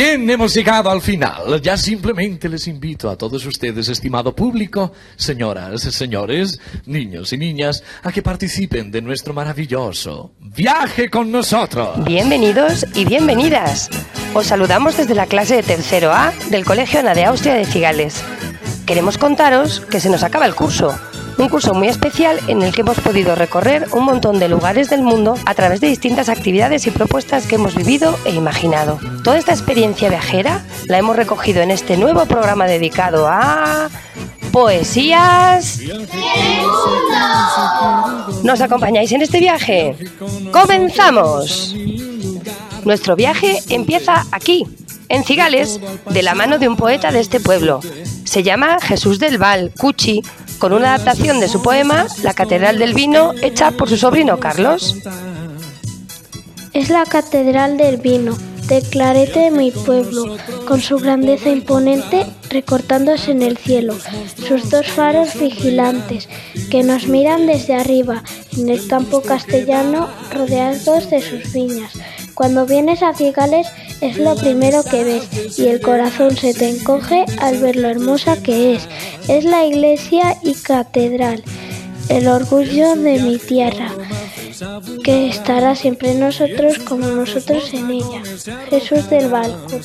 Bien, hemos llegado al final. Ya simplemente les invito a todos ustedes, estimado público, señoras, señores, niños y niñas, a que participen de nuestro maravilloso viaje con nosotros. Bienvenidos y bienvenidas. Os saludamos desde la clase de tercero A del Colegio Ana de Austria de Cigales. Queremos contaros que se nos acaba el curso un curso muy especial en el que hemos podido recorrer un montón de lugares del mundo a través de distintas actividades y propuestas que hemos vivido e imaginado. Toda esta experiencia viajera la hemos recogido en este nuevo programa dedicado a poesías. ¿Nos acompañáis en este viaje? ¡Comenzamos! Nuestro viaje empieza aquí, en Cigales, de la mano de un poeta de este pueblo. Se llama Jesús del Val, Cuchi, con una adaptación de su poema La Catedral del Vino, hecha por su sobrino Carlos. Es la Catedral del Vino, de clarete de mi pueblo, con su grandeza imponente recortándose en el cielo, sus dos faros vigilantes que nos miran desde arriba, en el campo castellano rodeados de sus viñas. Cuando vienes a Cigales es lo primero que ves y el corazón se te encoge al ver lo hermosa que es. Es la iglesia y catedral, el orgullo de mi tierra, que estará siempre en nosotros como nosotros en ella. Jesús del Balco.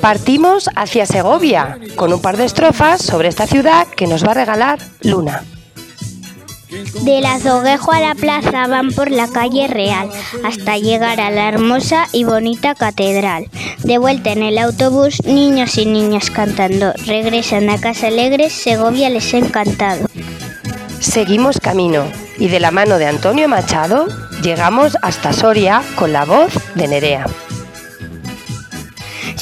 Partimos hacia Segovia con un par de estrofas sobre esta ciudad que nos va a regalar Luna. Del azoguejo a la plaza van por la calle real hasta llegar a la hermosa y bonita catedral. De vuelta en el autobús, niños y niñas cantando. Regresan a casa alegres, Segovia les ha encantado. Seguimos camino y de la mano de Antonio Machado llegamos hasta Soria con la voz de Nerea.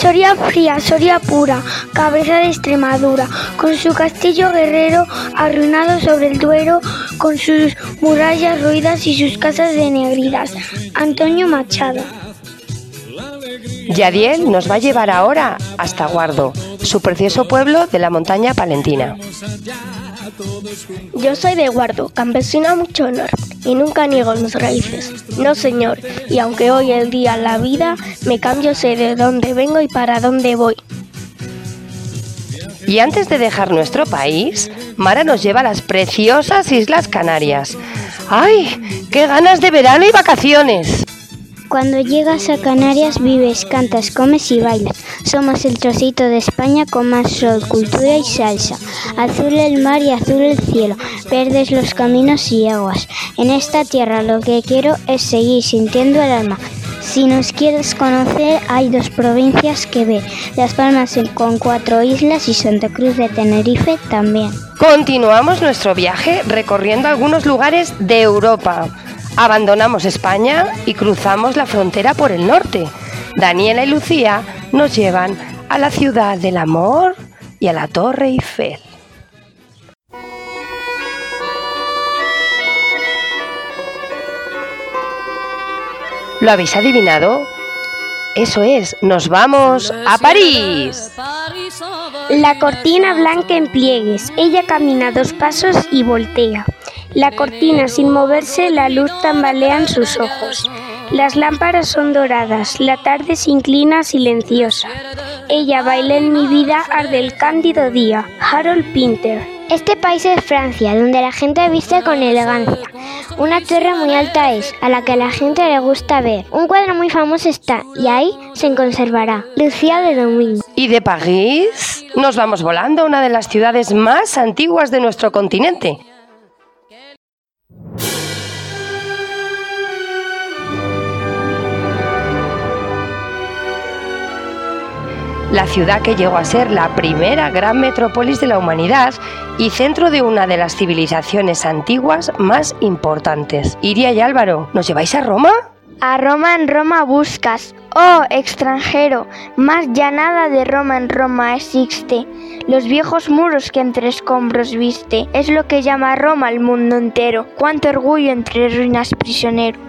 Soria fría, Soria pura, cabeza de Extremadura, con su castillo guerrero arruinado sobre el Duero, con sus murallas ruidas y sus casas denegridas. Antonio Machado. Yadiel nos va a llevar ahora hasta Guardo, su precioso pueblo de la montaña palentina. Yo soy de Guardo, campesino a mucho honor, y nunca niego mis raíces. No, señor, y aunque hoy el día la vida me cambio, sé de dónde vengo y para dónde voy. Y antes de dejar nuestro país, Mara nos lleva a las preciosas Islas Canarias. ¡Ay! ¡Qué ganas de verano y vacaciones! Cuando llegas a Canarias vives, cantas, comes y bailas. Somos el trocito de España con más sol, cultura y salsa. Azul el mar y azul el cielo, verdes los caminos y aguas. En esta tierra lo que quiero es seguir sintiendo el alma. Si nos quieres conocer, hay dos provincias que ver. Las Palmas con cuatro islas y Santa Cruz de Tenerife también. Continuamos nuestro viaje recorriendo algunos lugares de Europa. Abandonamos España y cruzamos la frontera por el norte. Daniela y Lucía nos llevan a la ciudad del amor y a la Torre Eiffel. ¿Lo habéis adivinado? Eso es, nos vamos a París. La cortina blanca en pliegues. Ella camina dos pasos y voltea. La cortina sin moverse, la luz tambalea en sus ojos. Las lámparas son doradas, la tarde se inclina silenciosa. Ella baila en mi vida, arde el cándido día. Harold Pinter. Este país es Francia, donde la gente viste con elegancia. Una torre muy alta es, a la que a la gente le gusta ver. Un cuadro muy famoso está, y ahí se conservará. Lucía de Domingo. ¿Y de París? Nos vamos volando a una de las ciudades más antiguas de nuestro continente. La ciudad que llegó a ser la primera gran metrópolis de la humanidad y centro de una de las civilizaciones antiguas más importantes. Iria y Álvaro, ¿nos lleváis a Roma? A Roma en Roma buscas. Oh, extranjero, más ya nada de Roma en Roma existe. Los viejos muros que entre escombros viste, es lo que llama Roma al mundo entero. Cuánto orgullo entre ruinas prisionero.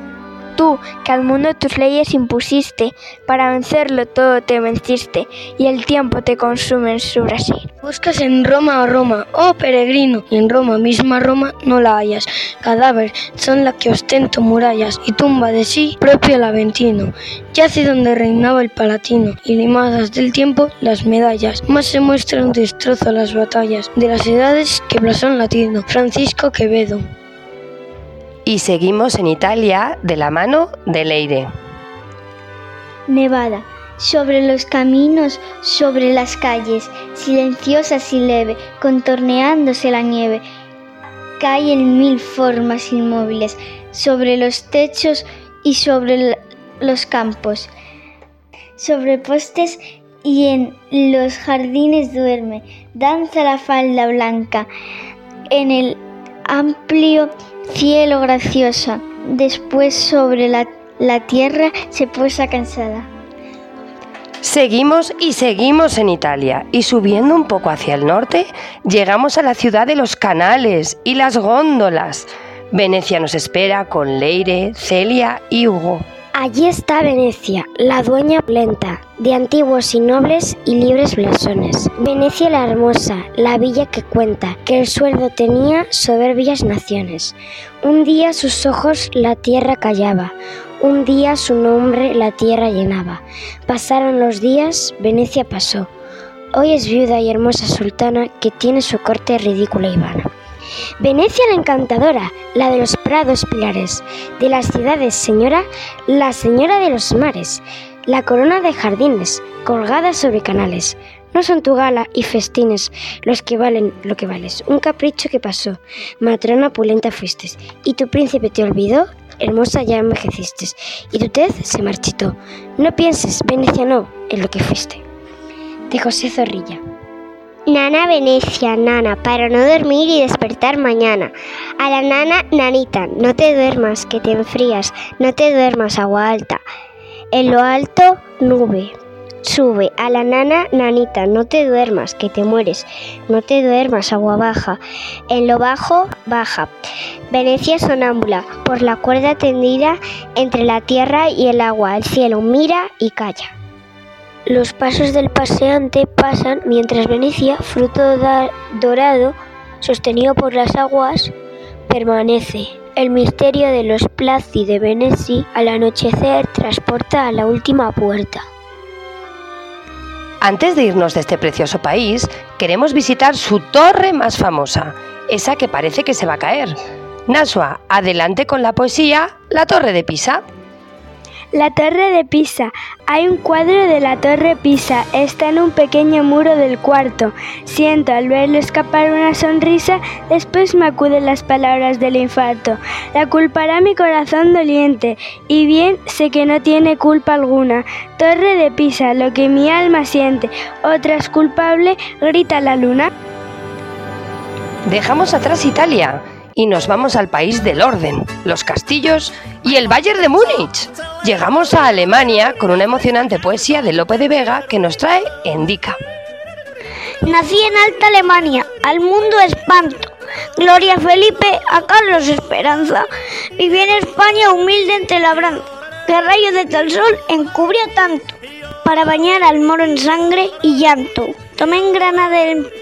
Tú, que al mundo tus leyes impusiste, para vencerlo todo te venciste, y el tiempo te consume en su Brasil. Buscas en Roma a Roma, oh peregrino, y en Roma, misma Roma, no la hallas. Cadáver son la que ostento murallas, y tumba de sí propio el Aventino. Yace donde reinaba el Palatino, y limadas del tiempo las medallas. Más se muestra un destrozo a las batallas de las edades que blasón latino. Francisco Quevedo. Y seguimos en Italia de la mano de Leire. Nevada, sobre los caminos, sobre las calles, silenciosas y leve, contorneándose la nieve, cae en mil formas inmóviles, sobre los techos y sobre los campos, sobre postes y en los jardines duerme, danza la falda blanca, en el amplio cielo graciosa, después sobre la, la tierra se posa cansada. Seguimos y seguimos en Italia y subiendo un poco hacia el norte llegamos a la ciudad de los canales y las góndolas. Venecia nos espera con Leire, Celia y Hugo. Allí está Venecia, la dueña lenta, de antiguos y nobles y libres blasones. Venecia la hermosa, la villa que cuenta, que el sueldo tenía soberbias naciones. Un día sus ojos la tierra callaba, un día su nombre la tierra llenaba. Pasaron los días, Venecia pasó. Hoy es viuda y hermosa sultana que tiene su corte ridícula y vana. Venecia la encantadora, la de los prados pilares, de las ciudades señora, la señora de los mares, la corona de jardines, colgada sobre canales. No son tu gala y festines los que valen lo que vales. Un capricho que pasó, matrona pulenta fuiste, y tu príncipe te olvidó, hermosa ya envejeciste, y tu tez se marchitó. No pienses, Venecia no, en lo que fuiste. De José Zorrilla. Nana Venecia, nana, para no dormir y despertar mañana. A la nana, nanita, no te duermas, que te enfrías, no te duermas, agua alta. En lo alto, nube. Sube a la nana, nanita, no te duermas, que te mueres, no te duermas, agua baja. En lo bajo, baja. Venecia sonámbula, por la cuerda tendida entre la tierra y el agua, el cielo mira y calla. Los pasos del paseante pasan mientras Venecia, fruto dorado, sostenido por las aguas, permanece. El misterio de los Placi de Veneci al anochecer transporta a la última puerta. Antes de irnos de este precioso país, queremos visitar su torre más famosa, esa que parece que se va a caer. Nasua, adelante con la poesía La Torre de Pisa. La Torre de Pisa. Hay un cuadro de la Torre Pisa. Está en un pequeño muro del cuarto. Siento al verlo escapar una sonrisa, después me acuden las palabras del infarto. La culpará mi corazón doliente, y bien sé que no tiene culpa alguna. Torre de Pisa, lo que mi alma siente. Otra es culpable, grita la luna. Dejamos atrás Italia y nos vamos al país del orden, los castillos y el Bayern de Múnich. Llegamos a Alemania con una emocionante poesía de Lope de Vega que nos trae Endica. Nací en Alta Alemania, al mundo espanto. Gloria Felipe, a Carlos Esperanza. Viví en España humilde entre labranza, que rayos de tal sol encubrió tanto, para bañar al moro en sangre y llanto. Tomé en Granada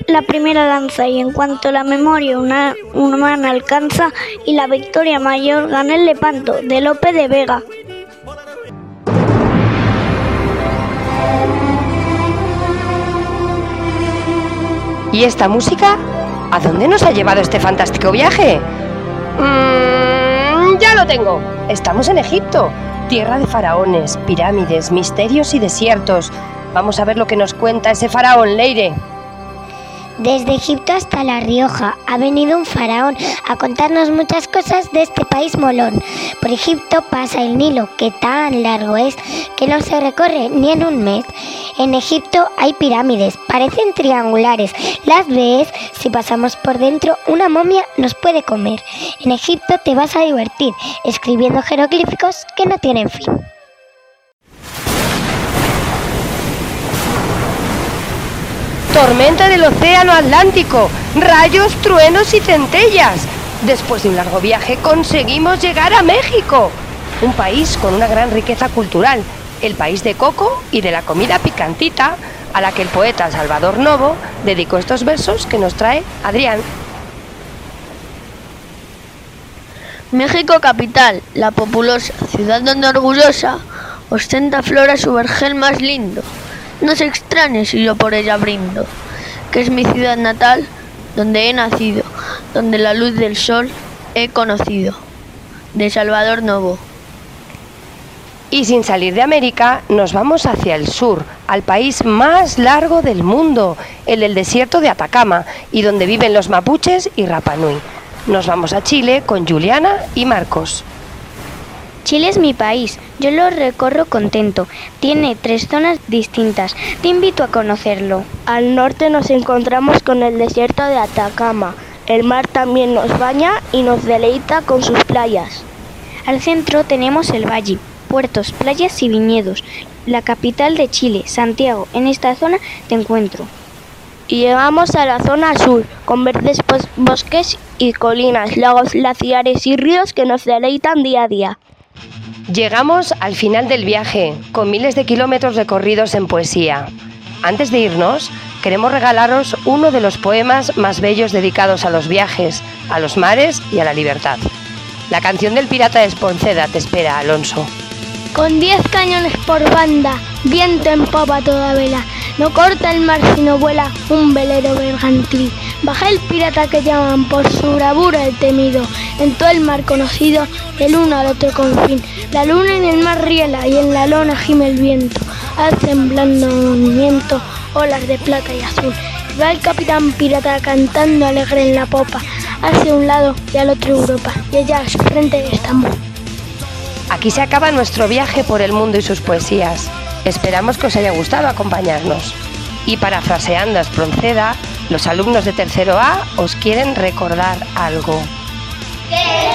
la primera danza y en cuanto la memoria una, humana alcanza y la victoria mayor gané el lepanto de Lope de Vega. ¿Y esta música? ¿A dónde nos ha llevado este fantástico viaje? Mm, ya lo tengo. Estamos en Egipto, tierra de faraones, pirámides, misterios y desiertos. Vamos a ver lo que nos cuenta ese faraón, Leire. Desde Egipto hasta La Rioja ha venido un faraón a contarnos muchas cosas de este país molón. Por Egipto pasa el Nilo, que tan largo es que no se recorre ni en un mes. En Egipto hay pirámides, parecen triangulares. Las ves, si pasamos por dentro, una momia nos puede comer. En Egipto te vas a divertir escribiendo jeroglíficos que no tienen fin. Tormenta del océano Atlántico, rayos, truenos y centellas. Después de un largo viaje conseguimos llegar a México. un país con una gran riqueza cultural, el país de Coco y de la comida picantita, a la que el poeta Salvador Novo dedicó estos versos que nos trae Adrián. México capital, la populosa, ciudad donde orgullosa, ostenta flora su vergel más lindo. No se extrañe si yo por ella brindo, que es mi ciudad natal, donde he nacido, donde la luz del sol he conocido. De Salvador Novo. Y sin salir de América, nos vamos hacia el sur, al país más largo del mundo, el del desierto de Atacama, y donde viven los mapuches y Rapanui. Nos vamos a Chile con Juliana y Marcos. Chile es mi país, yo lo recorro contento. Tiene tres zonas distintas. Te invito a conocerlo. Al norte nos encontramos con el desierto de Atacama. El mar también nos baña y nos deleita con sus playas. Al centro tenemos el valle, puertos, playas y viñedos. La capital de Chile, Santiago. En esta zona te encuentro. Y llegamos a la zona sur, con verdes bosques y colinas, lagos, glaciares y ríos que nos deleitan día a día. Llegamos al final del viaje, con miles de kilómetros recorridos en poesía. Antes de irnos, queremos regalaros uno de los poemas más bellos dedicados a los viajes, a los mares y a la libertad. La canción del pirata de Esponceda te espera, Alonso. Con diez cañones por banda, viento en popa toda vela, no corta el mar sino vuela un velero mercantil. Baja el pirata que llaman por su bravura el temido, en todo el mar conocido, del uno al otro confín. La luna en el mar riela y en la lona gime el viento, hace temblando movimiento, olas de plata y azul. Va el capitán pirata cantando alegre en la popa, hacia un lado y al otro Europa, y allá a su frente Estambul. Aquí se acaba nuestro viaje por el mundo y sus poesías. Esperamos que os haya gustado acompañarnos. Y parafraseando a Espronceda, los alumnos de tercero A os quieren recordar algo. ¡Que